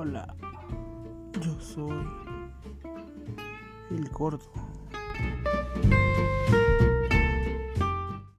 Hola, yo soy el gordo.